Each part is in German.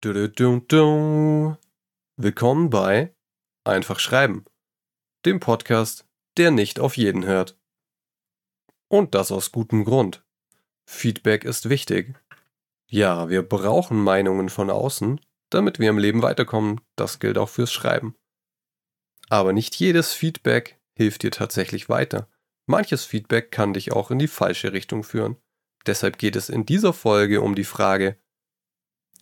Du, du, du. Willkommen bei Einfach Schreiben, dem Podcast, der nicht auf jeden hört. Und das aus gutem Grund. Feedback ist wichtig. Ja, wir brauchen Meinungen von außen, damit wir im Leben weiterkommen. Das gilt auch fürs Schreiben. Aber nicht jedes Feedback hilft dir tatsächlich weiter. Manches Feedback kann dich auch in die falsche Richtung führen. Deshalb geht es in dieser Folge um die Frage,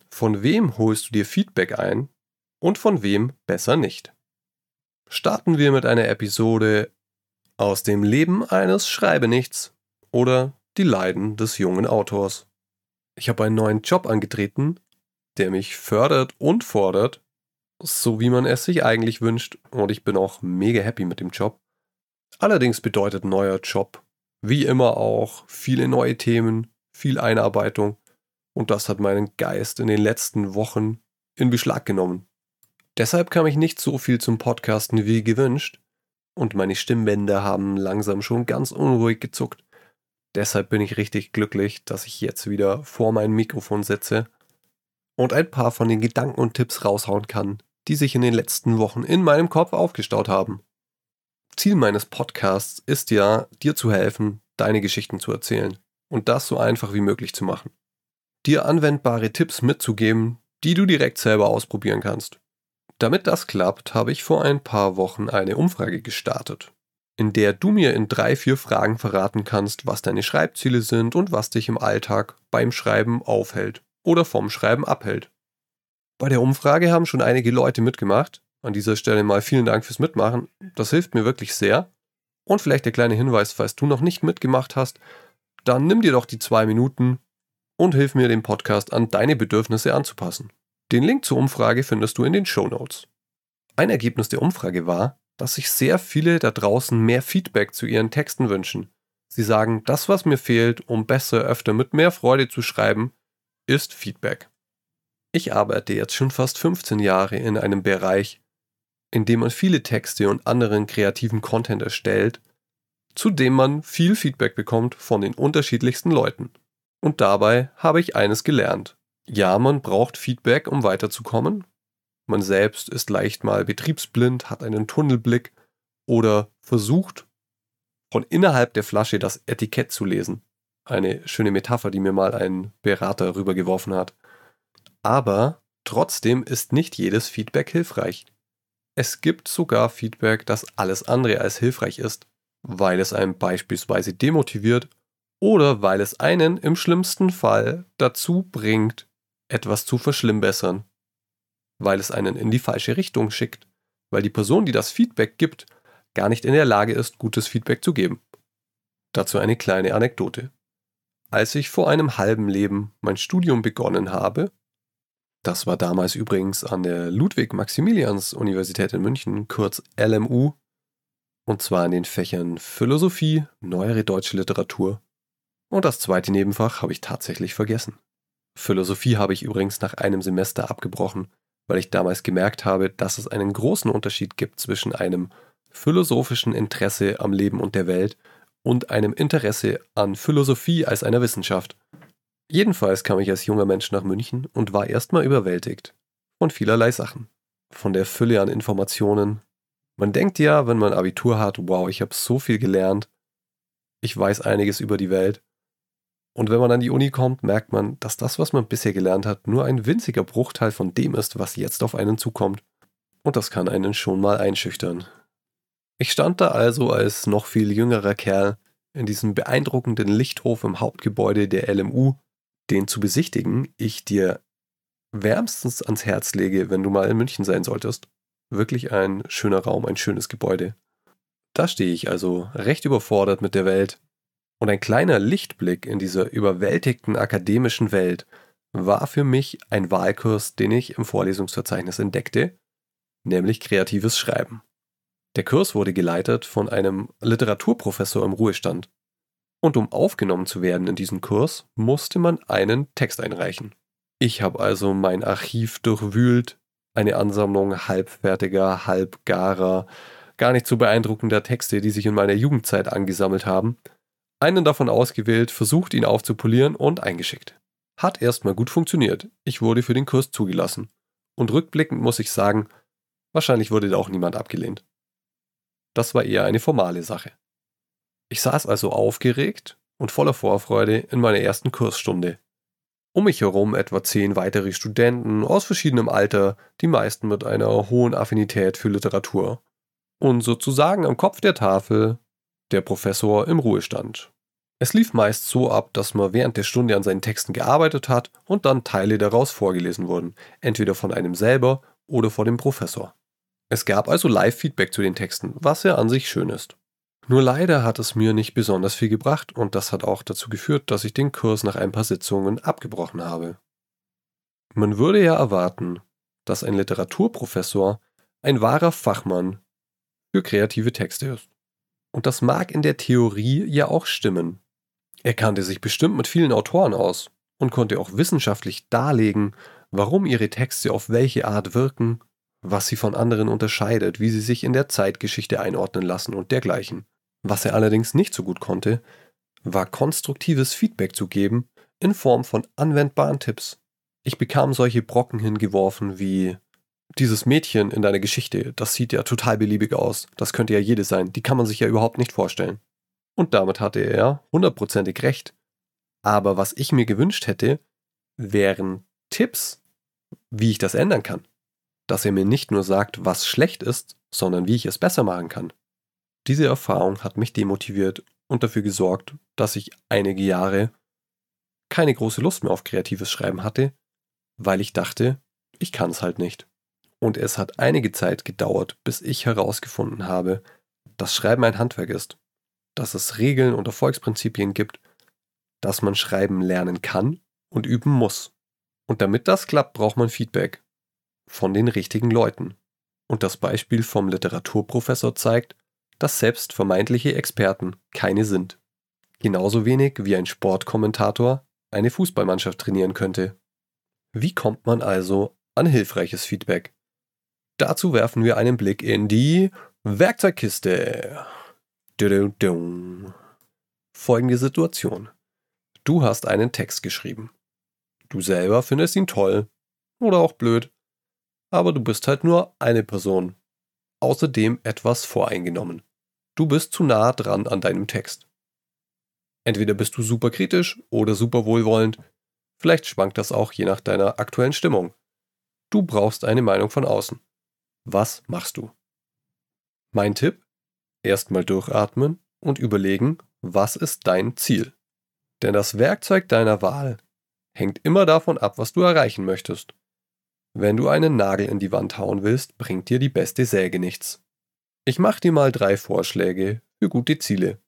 von wem holst du dir Feedback ein und von wem besser nicht? Starten wir mit einer Episode aus dem Leben eines Schreibenichts oder die Leiden des jungen Autors. Ich habe einen neuen Job angetreten, der mich fördert und fordert, so wie man es sich eigentlich wünscht, und ich bin auch mega happy mit dem Job. Allerdings bedeutet neuer Job, wie immer auch, viele neue Themen, viel Einarbeitung und das hat meinen Geist in den letzten Wochen in Beschlag genommen. Deshalb kam ich nicht so viel zum Podcasten wie gewünscht und meine Stimmbänder haben langsam schon ganz unruhig gezuckt. Deshalb bin ich richtig glücklich, dass ich jetzt wieder vor mein Mikrofon sitze und ein paar von den Gedanken und Tipps raushauen kann, die sich in den letzten Wochen in meinem Kopf aufgestaut haben. Ziel meines Podcasts ist ja, dir zu helfen, deine Geschichten zu erzählen und das so einfach wie möglich zu machen dir anwendbare Tipps mitzugeben, die du direkt selber ausprobieren kannst. Damit das klappt, habe ich vor ein paar Wochen eine Umfrage gestartet, in der du mir in drei, vier Fragen verraten kannst, was deine Schreibziele sind und was dich im Alltag beim Schreiben aufhält oder vom Schreiben abhält. Bei der Umfrage haben schon einige Leute mitgemacht. An dieser Stelle mal vielen Dank fürs Mitmachen. Das hilft mir wirklich sehr. Und vielleicht der kleine Hinweis, falls du noch nicht mitgemacht hast, dann nimm dir doch die zwei Minuten und hilf mir, den Podcast an deine Bedürfnisse anzupassen. Den Link zur Umfrage findest du in den Show Notes. Ein Ergebnis der Umfrage war, dass sich sehr viele da draußen mehr Feedback zu ihren Texten wünschen. Sie sagen, das, was mir fehlt, um besser, öfter mit mehr Freude zu schreiben, ist Feedback. Ich arbeite jetzt schon fast 15 Jahre in einem Bereich, in dem man viele Texte und anderen kreativen Content erstellt, zu dem man viel Feedback bekommt von den unterschiedlichsten Leuten. Und dabei habe ich eines gelernt. Ja, man braucht Feedback, um weiterzukommen. Man selbst ist leicht mal betriebsblind, hat einen Tunnelblick oder versucht, von innerhalb der Flasche das Etikett zu lesen. Eine schöne Metapher, die mir mal ein Berater rübergeworfen hat. Aber trotzdem ist nicht jedes Feedback hilfreich. Es gibt sogar Feedback, das alles andere als hilfreich ist, weil es einem beispielsweise demotiviert oder weil es einen im schlimmsten Fall dazu bringt, etwas zu verschlimmbessern, weil es einen in die falsche Richtung schickt, weil die Person, die das Feedback gibt, gar nicht in der Lage ist, gutes Feedback zu geben. Dazu eine kleine Anekdote. Als ich vor einem halben Leben mein Studium begonnen habe, das war damals übrigens an der Ludwig-Maximilians-Universität in München, kurz LMU, und zwar in den Fächern Philosophie, neuere deutsche Literatur und das zweite Nebenfach habe ich tatsächlich vergessen. Philosophie habe ich übrigens nach einem Semester abgebrochen, weil ich damals gemerkt habe, dass es einen großen Unterschied gibt zwischen einem philosophischen Interesse am Leben und der Welt und einem Interesse an Philosophie als einer Wissenschaft. Jedenfalls kam ich als junger Mensch nach München und war erstmal überwältigt von vielerlei Sachen. Von der Fülle an Informationen. Man denkt ja, wenn man Abitur hat, wow, ich habe so viel gelernt, ich weiß einiges über die Welt. Und wenn man an die Uni kommt, merkt man, dass das, was man bisher gelernt hat, nur ein winziger Bruchteil von dem ist, was jetzt auf einen zukommt. Und das kann einen schon mal einschüchtern. Ich stand da also als noch viel jüngerer Kerl in diesem beeindruckenden Lichthof im Hauptgebäude der LMU, den zu besichtigen ich dir wärmstens ans Herz lege, wenn du mal in München sein solltest. Wirklich ein schöner Raum, ein schönes Gebäude. Da stehe ich also recht überfordert mit der Welt und ein kleiner Lichtblick in dieser überwältigten akademischen Welt war für mich ein Wahlkurs, den ich im Vorlesungsverzeichnis entdeckte, nämlich kreatives Schreiben. Der Kurs wurde geleitet von einem Literaturprofessor im Ruhestand. Und um aufgenommen zu werden in diesen Kurs, musste man einen Text einreichen. Ich habe also mein Archiv durchwühlt, eine Ansammlung halbfertiger, halbgarer, gar nicht so beeindruckender Texte, die sich in meiner Jugendzeit angesammelt haben, einen davon ausgewählt, versucht ihn aufzupolieren und eingeschickt. Hat erstmal gut funktioniert. Ich wurde für den Kurs zugelassen. Und rückblickend muss ich sagen, wahrscheinlich wurde da auch niemand abgelehnt. Das war eher eine formale Sache. Ich saß also aufgeregt und voller Vorfreude in meiner ersten Kursstunde. Um mich herum etwa zehn weitere Studenten aus verschiedenem Alter, die meisten mit einer hohen Affinität für Literatur. Und sozusagen am Kopf der Tafel der Professor im Ruhestand. Es lief meist so ab, dass man während der Stunde an seinen Texten gearbeitet hat und dann Teile daraus vorgelesen wurden, entweder von einem selber oder von dem Professor. Es gab also Live-Feedback zu den Texten, was ja an sich schön ist. Nur leider hat es mir nicht besonders viel gebracht und das hat auch dazu geführt, dass ich den Kurs nach ein paar Sitzungen abgebrochen habe. Man würde ja erwarten, dass ein Literaturprofessor ein wahrer Fachmann für kreative Texte ist. Und das mag in der Theorie ja auch stimmen. Er kannte sich bestimmt mit vielen Autoren aus und konnte auch wissenschaftlich darlegen, warum ihre Texte auf welche Art wirken, was sie von anderen unterscheidet, wie sie sich in der Zeitgeschichte einordnen lassen und dergleichen. Was er allerdings nicht so gut konnte, war konstruktives Feedback zu geben in Form von anwendbaren Tipps. Ich bekam solche Brocken hingeworfen wie dieses Mädchen in deiner Geschichte, das sieht ja total beliebig aus, das könnte ja jede sein, die kann man sich ja überhaupt nicht vorstellen. Und damit hatte er hundertprozentig recht. Aber was ich mir gewünscht hätte, wären Tipps, wie ich das ändern kann. Dass er mir nicht nur sagt, was schlecht ist, sondern wie ich es besser machen kann. Diese Erfahrung hat mich demotiviert und dafür gesorgt, dass ich einige Jahre keine große Lust mehr auf kreatives Schreiben hatte, weil ich dachte, ich kann es halt nicht. Und es hat einige Zeit gedauert, bis ich herausgefunden habe, dass Schreiben ein Handwerk ist, dass es Regeln und Erfolgsprinzipien gibt, dass man Schreiben lernen kann und üben muss. Und damit das klappt, braucht man Feedback von den richtigen Leuten. Und das Beispiel vom Literaturprofessor zeigt, dass selbst vermeintliche Experten keine sind. Genauso wenig wie ein Sportkommentator eine Fußballmannschaft trainieren könnte. Wie kommt man also an hilfreiches Feedback? Dazu werfen wir einen Blick in die Werkzeugkiste. Folgende Situation. Du hast einen Text geschrieben. Du selber findest ihn toll oder auch blöd, aber du bist halt nur eine Person. Außerdem etwas voreingenommen. Du bist zu nah dran an deinem Text. Entweder bist du super kritisch oder super wohlwollend. Vielleicht schwankt das auch je nach deiner aktuellen Stimmung. Du brauchst eine Meinung von außen. Was machst du? Mein Tipp? Erstmal durchatmen und überlegen, was ist dein Ziel? Denn das Werkzeug deiner Wahl hängt immer davon ab, was du erreichen möchtest. Wenn du einen Nagel in die Wand hauen willst, bringt dir die beste Säge nichts. Ich mache dir mal drei Vorschläge für gute Ziele.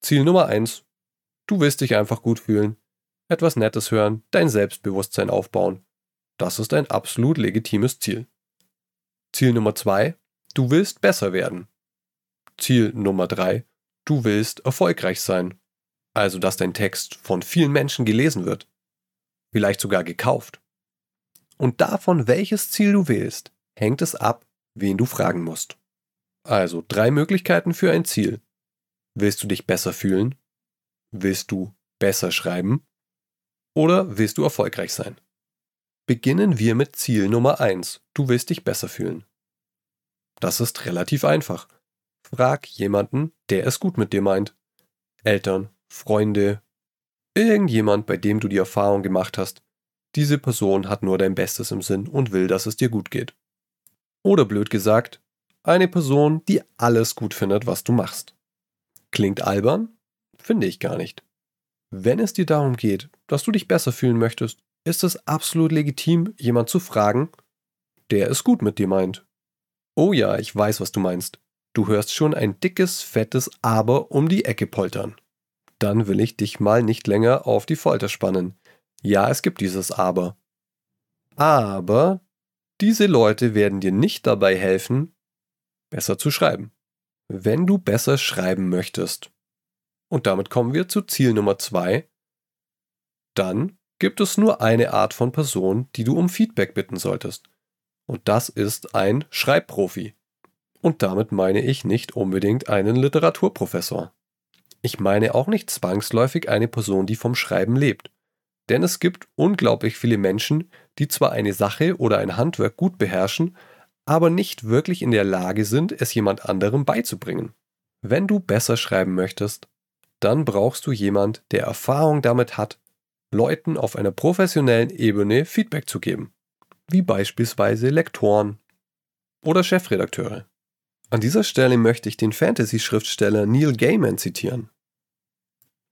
Ziel Nummer eins: Du willst dich einfach gut fühlen, etwas Nettes hören, dein Selbstbewusstsein aufbauen. Das ist ein absolut legitimes Ziel. Ziel Nummer zwei: Du willst besser werden. Ziel Nummer drei: Du willst erfolgreich sein. Also, dass dein Text von vielen Menschen gelesen wird. Vielleicht sogar gekauft. Und davon, welches Ziel du wählst, hängt es ab, wen du fragen musst. Also drei Möglichkeiten für ein Ziel. Willst du dich besser fühlen? Willst du besser schreiben? Oder willst du erfolgreich sein? Beginnen wir mit Ziel Nummer 1. Du willst dich besser fühlen. Das ist relativ einfach. Frag jemanden, der es gut mit dir meint. Eltern, Freunde, irgendjemand, bei dem du die Erfahrung gemacht hast, diese Person hat nur dein Bestes im Sinn und will, dass es dir gut geht. Oder blöd gesagt, eine Person, die alles gut findet, was du machst. Klingt albern? Finde ich gar nicht. Wenn es dir darum geht, dass du dich besser fühlen möchtest, ist es absolut legitim, jemand zu fragen, der es gut mit dir meint. Oh ja, ich weiß, was du meinst. Du hörst schon ein dickes, fettes Aber um die Ecke poltern. Dann will ich dich mal nicht länger auf die Folter spannen. Ja, es gibt dieses Aber. Aber diese Leute werden dir nicht dabei helfen, besser zu schreiben. Wenn du besser schreiben möchtest, und damit kommen wir zu Ziel Nummer zwei, dann gibt es nur eine Art von Person, die du um Feedback bitten solltest. Und das ist ein Schreibprofi. Und damit meine ich nicht unbedingt einen Literaturprofessor. Ich meine auch nicht zwangsläufig eine Person, die vom Schreiben lebt. Denn es gibt unglaublich viele Menschen, die zwar eine Sache oder ein Handwerk gut beherrschen, aber nicht wirklich in der Lage sind, es jemand anderem beizubringen. Wenn du besser schreiben möchtest, dann brauchst du jemand, der Erfahrung damit hat, Leuten auf einer professionellen Ebene Feedback zu geben, wie beispielsweise Lektoren oder Chefredakteure. An dieser Stelle möchte ich den Fantasy-Schriftsteller Neil Gaiman zitieren.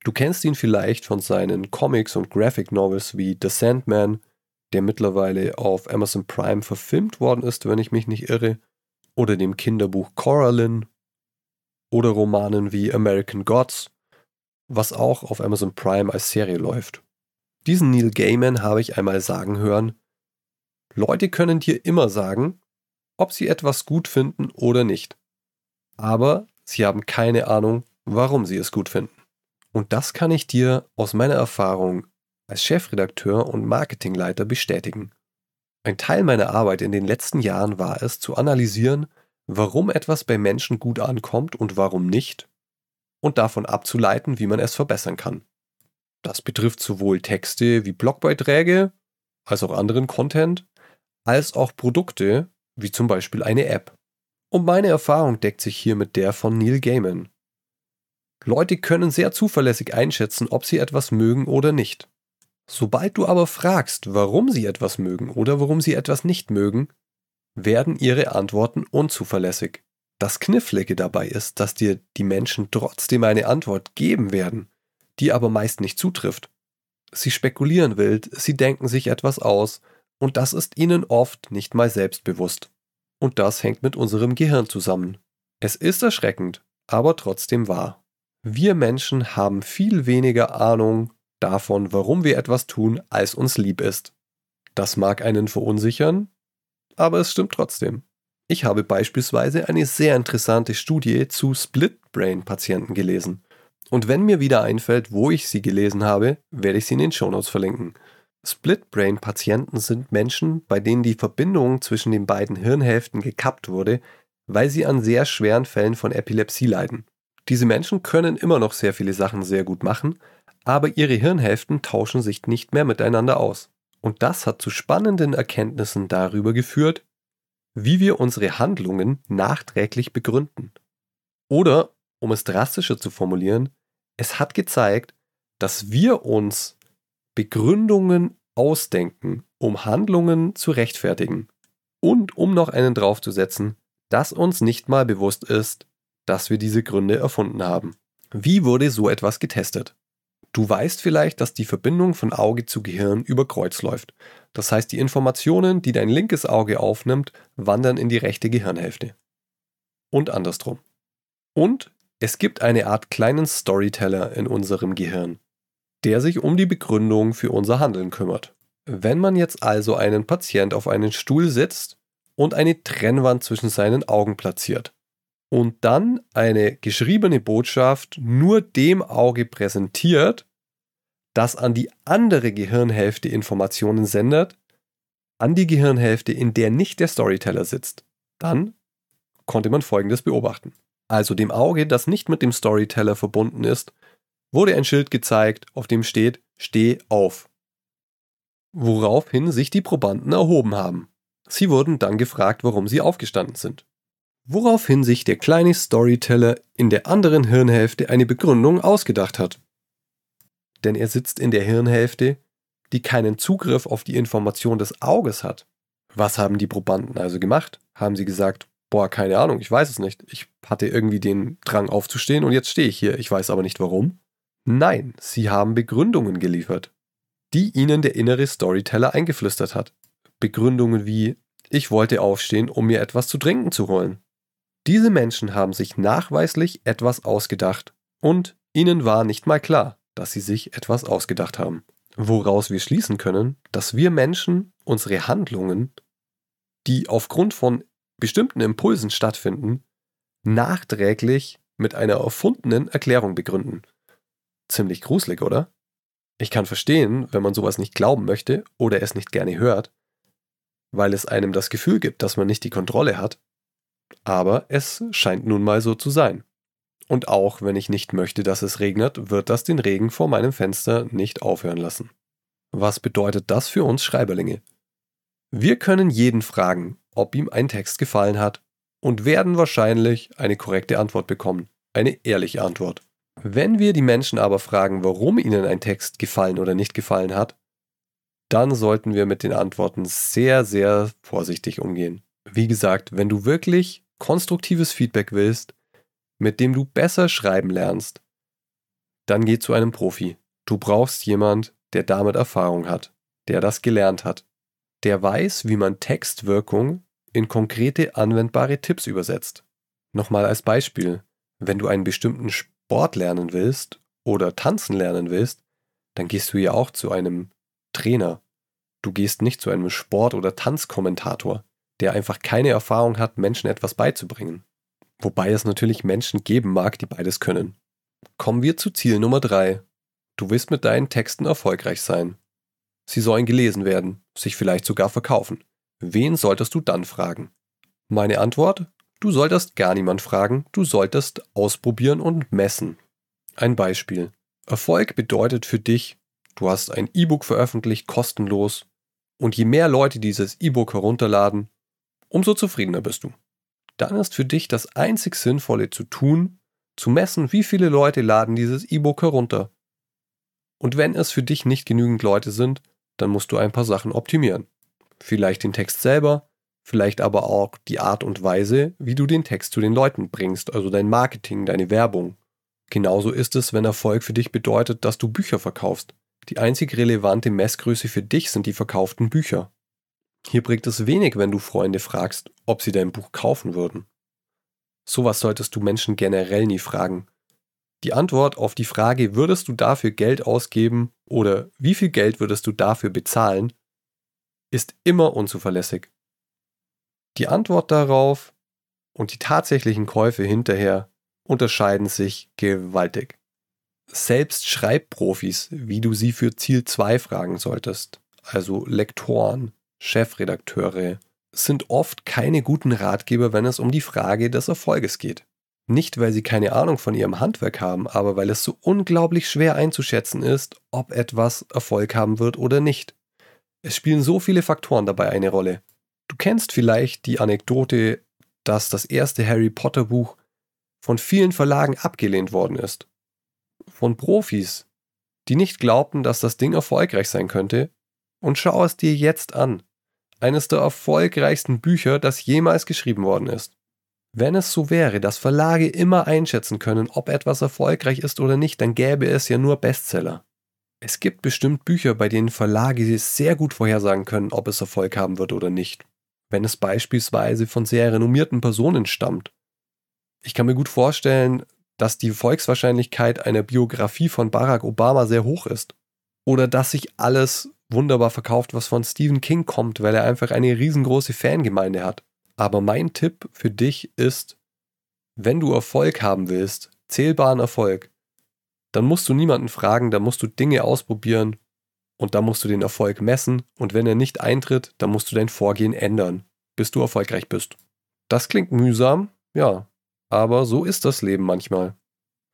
Du kennst ihn vielleicht von seinen Comics und Graphic Novels wie The Sandman, der mittlerweile auf Amazon Prime verfilmt worden ist, wenn ich mich nicht irre, oder dem Kinderbuch Coraline oder Romanen wie American Gods, was auch auf Amazon Prime als Serie läuft. Diesen Neil Gaiman habe ich einmal sagen hören, Leute können dir immer sagen, ob sie etwas gut finden oder nicht. Aber sie haben keine Ahnung, warum sie es gut finden. Und das kann ich dir aus meiner Erfahrung als Chefredakteur und Marketingleiter bestätigen. Ein Teil meiner Arbeit in den letzten Jahren war es, zu analysieren, warum etwas bei Menschen gut ankommt und warum nicht, und davon abzuleiten, wie man es verbessern kann. Das betrifft sowohl Texte wie Blogbeiträge, als auch anderen Content, als auch Produkte, wie zum Beispiel eine App. Und meine Erfahrung deckt sich hier mit der von Neil Gaiman. Leute können sehr zuverlässig einschätzen, ob sie etwas mögen oder nicht. Sobald du aber fragst, warum sie etwas mögen oder warum sie etwas nicht mögen, werden ihre Antworten unzuverlässig. Das Knifflige dabei ist, dass dir die Menschen trotzdem eine Antwort geben werden, die aber meist nicht zutrifft. Sie spekulieren wild, sie denken sich etwas aus, und das ist ihnen oft nicht mal selbstbewusst. Und das hängt mit unserem Gehirn zusammen. Es ist erschreckend, aber trotzdem wahr. Wir Menschen haben viel weniger Ahnung davon, warum wir etwas tun, als uns lieb ist. Das mag einen verunsichern, aber es stimmt trotzdem. Ich habe beispielsweise eine sehr interessante Studie zu Split-Brain-Patienten gelesen. Und wenn mir wieder einfällt, wo ich sie gelesen habe, werde ich sie in den Shownotes verlinken. Split-Brain-Patienten sind Menschen, bei denen die Verbindung zwischen den beiden Hirnhälften gekappt wurde, weil sie an sehr schweren Fällen von Epilepsie leiden. Diese Menschen können immer noch sehr viele Sachen sehr gut machen, aber ihre Hirnhälften tauschen sich nicht mehr miteinander aus. Und das hat zu spannenden Erkenntnissen darüber geführt, wie wir unsere Handlungen nachträglich begründen. Oder, um es drastischer zu formulieren, es hat gezeigt, dass wir uns Begründungen ausdenken, um Handlungen zu rechtfertigen. Und um noch einen draufzusetzen, dass uns nicht mal bewusst ist, dass wir diese Gründe erfunden haben. Wie wurde so etwas getestet? Du weißt vielleicht, dass die Verbindung von Auge zu Gehirn über Kreuz läuft. Das heißt, die Informationen, die dein linkes Auge aufnimmt, wandern in die rechte Gehirnhälfte. Und andersrum. Und es gibt eine Art kleinen Storyteller in unserem Gehirn, der sich um die Begründung für unser Handeln kümmert. Wenn man jetzt also einen Patient auf einen Stuhl setzt und eine Trennwand zwischen seinen Augen platziert, und dann eine geschriebene Botschaft nur dem Auge präsentiert, das an die andere Gehirnhälfte Informationen sendet, an die Gehirnhälfte, in der nicht der Storyteller sitzt. Dann konnte man Folgendes beobachten. Also dem Auge, das nicht mit dem Storyteller verbunden ist, wurde ein Schild gezeigt, auf dem steht Steh auf. Woraufhin sich die Probanden erhoben haben. Sie wurden dann gefragt, warum sie aufgestanden sind woraufhin sich der kleine Storyteller in der anderen Hirnhälfte eine Begründung ausgedacht hat. Denn er sitzt in der Hirnhälfte, die keinen Zugriff auf die Information des Auges hat. Was haben die Probanden also gemacht? Haben sie gesagt, boah, keine Ahnung, ich weiß es nicht. Ich hatte irgendwie den Drang aufzustehen und jetzt stehe ich hier, ich weiß aber nicht warum. Nein, sie haben Begründungen geliefert, die ihnen der innere Storyteller eingeflüstert hat. Begründungen wie, ich wollte aufstehen, um mir etwas zu trinken zu holen. Diese Menschen haben sich nachweislich etwas ausgedacht und ihnen war nicht mal klar, dass sie sich etwas ausgedacht haben. Woraus wir schließen können, dass wir Menschen unsere Handlungen, die aufgrund von bestimmten Impulsen stattfinden, nachträglich mit einer erfundenen Erklärung begründen. Ziemlich gruselig, oder? Ich kann verstehen, wenn man sowas nicht glauben möchte oder es nicht gerne hört, weil es einem das Gefühl gibt, dass man nicht die Kontrolle hat aber es scheint nun mal so zu sein. Und auch wenn ich nicht möchte, dass es regnet, wird das den Regen vor meinem Fenster nicht aufhören lassen. Was bedeutet das für uns Schreiberlinge? Wir können jeden fragen, ob ihm ein Text gefallen hat und werden wahrscheinlich eine korrekte Antwort bekommen, eine ehrliche Antwort. Wenn wir die Menschen aber fragen, warum ihnen ein Text gefallen oder nicht gefallen hat, dann sollten wir mit den Antworten sehr, sehr vorsichtig umgehen. Wie gesagt, wenn du wirklich konstruktives Feedback willst, mit dem du besser schreiben lernst, dann geh zu einem Profi. Du brauchst jemand, der damit Erfahrung hat, der das gelernt hat, der weiß, wie man Textwirkung in konkrete anwendbare Tipps übersetzt. Nochmal als Beispiel, wenn du einen bestimmten Sport lernen willst oder tanzen lernen willst, dann gehst du ja auch zu einem Trainer. Du gehst nicht zu einem Sport- oder Tanzkommentator, der einfach keine Erfahrung hat, Menschen etwas beizubringen. Wobei es natürlich Menschen geben mag, die beides können. Kommen wir zu Ziel Nummer 3. Du willst mit deinen Texten erfolgreich sein. Sie sollen gelesen werden, sich vielleicht sogar verkaufen. Wen solltest du dann fragen? Meine Antwort? Du solltest gar niemand fragen, du solltest ausprobieren und messen. Ein Beispiel. Erfolg bedeutet für dich, du hast ein E-Book veröffentlicht, kostenlos, und je mehr Leute dieses E-Book herunterladen, umso zufriedener bist du. Dann ist für dich das einzig Sinnvolle zu tun, zu messen, wie viele Leute laden dieses E-Book herunter. Und wenn es für dich nicht genügend Leute sind, dann musst du ein paar Sachen optimieren. Vielleicht den Text selber, vielleicht aber auch die Art und Weise, wie du den Text zu den Leuten bringst, also dein Marketing, deine Werbung. Genauso ist es, wenn Erfolg für dich bedeutet, dass du Bücher verkaufst. Die einzig relevante Messgröße für dich sind die verkauften Bücher. Hier bringt es wenig, wenn du Freunde fragst, ob sie dein Buch kaufen würden. Sowas solltest du Menschen generell nie fragen. Die Antwort auf die Frage, würdest du dafür Geld ausgeben oder wie viel Geld würdest du dafür bezahlen, ist immer unzuverlässig. Die Antwort darauf und die tatsächlichen Käufe hinterher unterscheiden sich gewaltig. Selbst Schreibprofis, wie du sie für Ziel 2 fragen solltest, also Lektoren, Chefredakteure, sind oft keine guten Ratgeber, wenn es um die Frage des Erfolges geht. Nicht, weil sie keine Ahnung von ihrem Handwerk haben, aber weil es so unglaublich schwer einzuschätzen ist, ob etwas Erfolg haben wird oder nicht. Es spielen so viele Faktoren dabei eine Rolle. Du kennst vielleicht die Anekdote, dass das erste Harry Potter Buch von vielen Verlagen abgelehnt worden ist. Von Profis, die nicht glaubten, dass das Ding erfolgreich sein könnte. Und schau es dir jetzt an. Eines der erfolgreichsten Bücher, das jemals geschrieben worden ist. Wenn es so wäre, dass Verlage immer einschätzen können, ob etwas erfolgreich ist oder nicht, dann gäbe es ja nur Bestseller. Es gibt bestimmt Bücher, bei denen Verlage sehr gut vorhersagen können, ob es Erfolg haben wird oder nicht. Wenn es beispielsweise von sehr renommierten Personen stammt. Ich kann mir gut vorstellen, dass die Volkswahrscheinlichkeit einer Biografie von Barack Obama sehr hoch ist. Oder dass sich alles wunderbar verkauft, was von Stephen King kommt, weil er einfach eine riesengroße Fangemeinde hat. Aber mein Tipp für dich ist, wenn du Erfolg haben willst, zählbaren Erfolg, dann musst du niemanden fragen, dann musst du Dinge ausprobieren und dann musst du den Erfolg messen und wenn er nicht eintritt, dann musst du dein Vorgehen ändern, bis du erfolgreich bist. Das klingt mühsam, ja, aber so ist das Leben manchmal.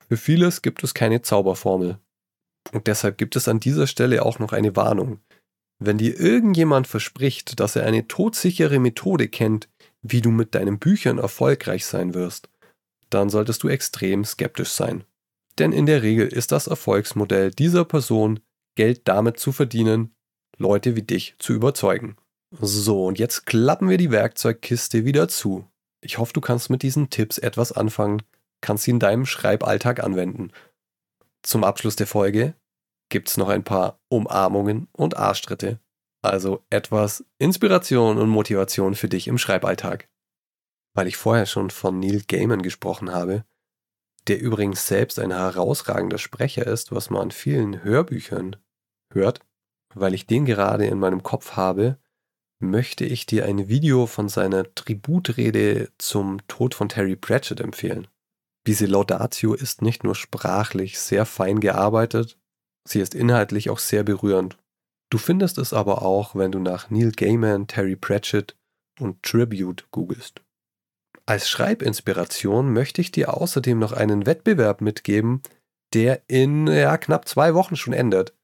Für vieles gibt es keine Zauberformel. Und deshalb gibt es an dieser Stelle auch noch eine Warnung. Wenn dir irgendjemand verspricht, dass er eine todsichere Methode kennt, wie du mit deinen Büchern erfolgreich sein wirst, dann solltest du extrem skeptisch sein. Denn in der Regel ist das Erfolgsmodell dieser Person, Geld damit zu verdienen, Leute wie dich zu überzeugen. So, und jetzt klappen wir die Werkzeugkiste wieder zu. Ich hoffe, du kannst mit diesen Tipps etwas anfangen, kannst sie in deinem Schreiballtag anwenden. Zum Abschluss der Folge gibt's noch ein paar Umarmungen und Arschtritte. Also etwas Inspiration und Motivation für dich im Schreiballtag. Weil ich vorher schon von Neil Gaiman gesprochen habe, der übrigens selbst ein herausragender Sprecher ist, was man an vielen Hörbüchern hört, weil ich den gerade in meinem Kopf habe, möchte ich dir ein Video von seiner Tributrede zum Tod von Terry Pratchett empfehlen. Diese Laudatio ist nicht nur sprachlich sehr fein gearbeitet, sie ist inhaltlich auch sehr berührend. Du findest es aber auch, wenn du nach Neil Gaiman, Terry Pratchett und Tribute googelst. Als Schreibinspiration möchte ich dir außerdem noch einen Wettbewerb mitgeben, der in ja, knapp zwei Wochen schon endet.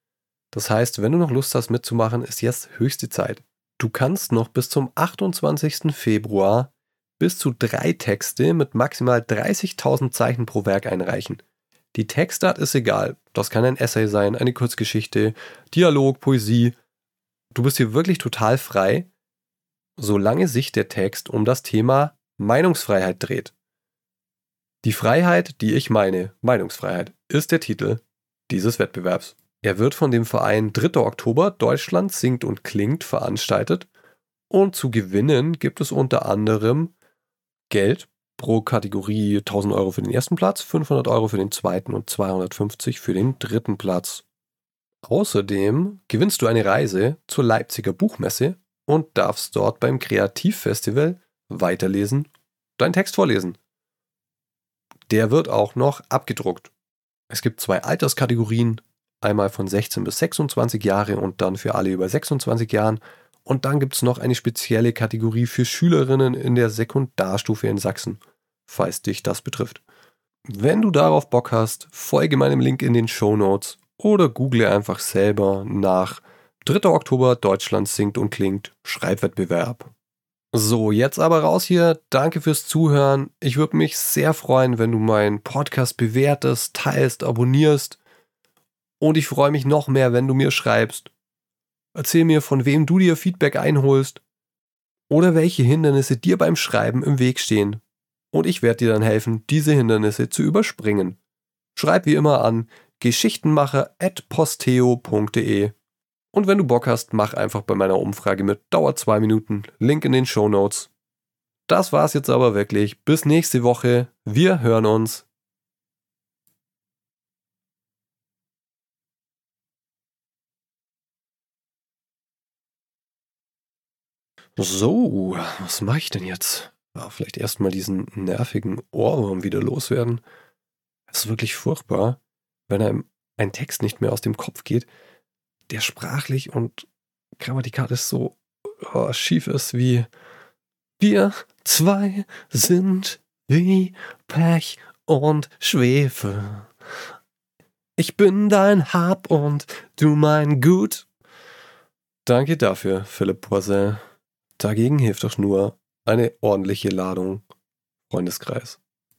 Das heißt, wenn du noch Lust hast mitzumachen, ist jetzt höchste Zeit. Du kannst noch bis zum 28. Februar bis zu drei Texte mit maximal 30.000 Zeichen pro Werk einreichen. Die Textart ist egal. Das kann ein Essay sein, eine Kurzgeschichte, Dialog, Poesie. Du bist hier wirklich total frei, solange sich der Text um das Thema Meinungsfreiheit dreht. Die Freiheit, die ich meine, Meinungsfreiheit, ist der Titel dieses Wettbewerbs. Er wird von dem Verein 3. Oktober Deutschland singt und klingt veranstaltet und zu gewinnen gibt es unter anderem Geld pro Kategorie 1000 Euro für den ersten Platz, 500 Euro für den zweiten und 250 für den dritten Platz. Außerdem gewinnst du eine Reise zur Leipziger Buchmesse und darfst dort beim Kreativfestival weiterlesen, deinen Text vorlesen. Der wird auch noch abgedruckt. Es gibt zwei Alterskategorien, einmal von 16 bis 26 Jahre und dann für alle über 26 Jahren. Und dann gibt es noch eine spezielle Kategorie für Schülerinnen in der Sekundarstufe in Sachsen, falls dich das betrifft. Wenn du darauf Bock hast, folge meinem Link in den Show Notes oder google einfach selber nach 3. Oktober Deutschland singt und klingt Schreibwettbewerb. So, jetzt aber raus hier. Danke fürs Zuhören. Ich würde mich sehr freuen, wenn du meinen Podcast bewertest, teilst, abonnierst. Und ich freue mich noch mehr, wenn du mir schreibst. Erzähl mir, von wem du dir Feedback einholst oder welche Hindernisse dir beim Schreiben im Weg stehen. Und ich werde dir dann helfen, diese Hindernisse zu überspringen. Schreib wie immer an geschichtenmacher.posteo.de. Und wenn du Bock hast, mach einfach bei meiner Umfrage mit. Dauert zwei Minuten. Link in den Show Notes. Das war's jetzt aber wirklich. Bis nächste Woche. Wir hören uns. So, was mache ich denn jetzt? Ja, vielleicht erstmal diesen nervigen Ohrwurm wieder loswerden. Es ist wirklich furchtbar, wenn einem ein Text nicht mehr aus dem Kopf geht, der sprachlich und grammatikalisch so oh, schief ist wie wir zwei sind wie Pech und Schwefel. Ich bin dein Hab und du mein Gut. Danke dafür, Philipp Poisson. Dagegen hilft doch nur eine ordentliche Ladung Freundeskreis.